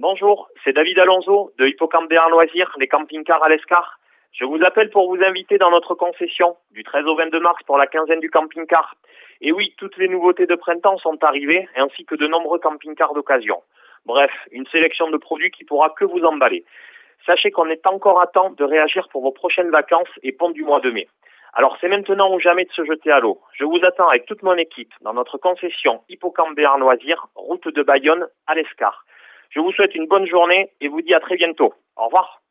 Bonjour, c'est David Alonso de Hippocampe Béarn Loisirs, les camping-cars à l'Escar. Je vous appelle pour vous inviter dans notre concession du 13 au 22 mars pour la quinzaine du camping-car. Et oui, toutes les nouveautés de printemps sont arrivées, ainsi que de nombreux camping-cars d'occasion. Bref, une sélection de produits qui pourra que vous emballer. Sachez qu'on est encore à temps de réagir pour vos prochaines vacances et ponts du mois de mai. Alors c'est maintenant ou jamais de se jeter à l'eau. Je vous attends avec toute mon équipe dans notre concession Hippocampe Loisirs, route de Bayonne à l'Escar. Je vous souhaite une bonne journée et vous dis à très bientôt. Au revoir.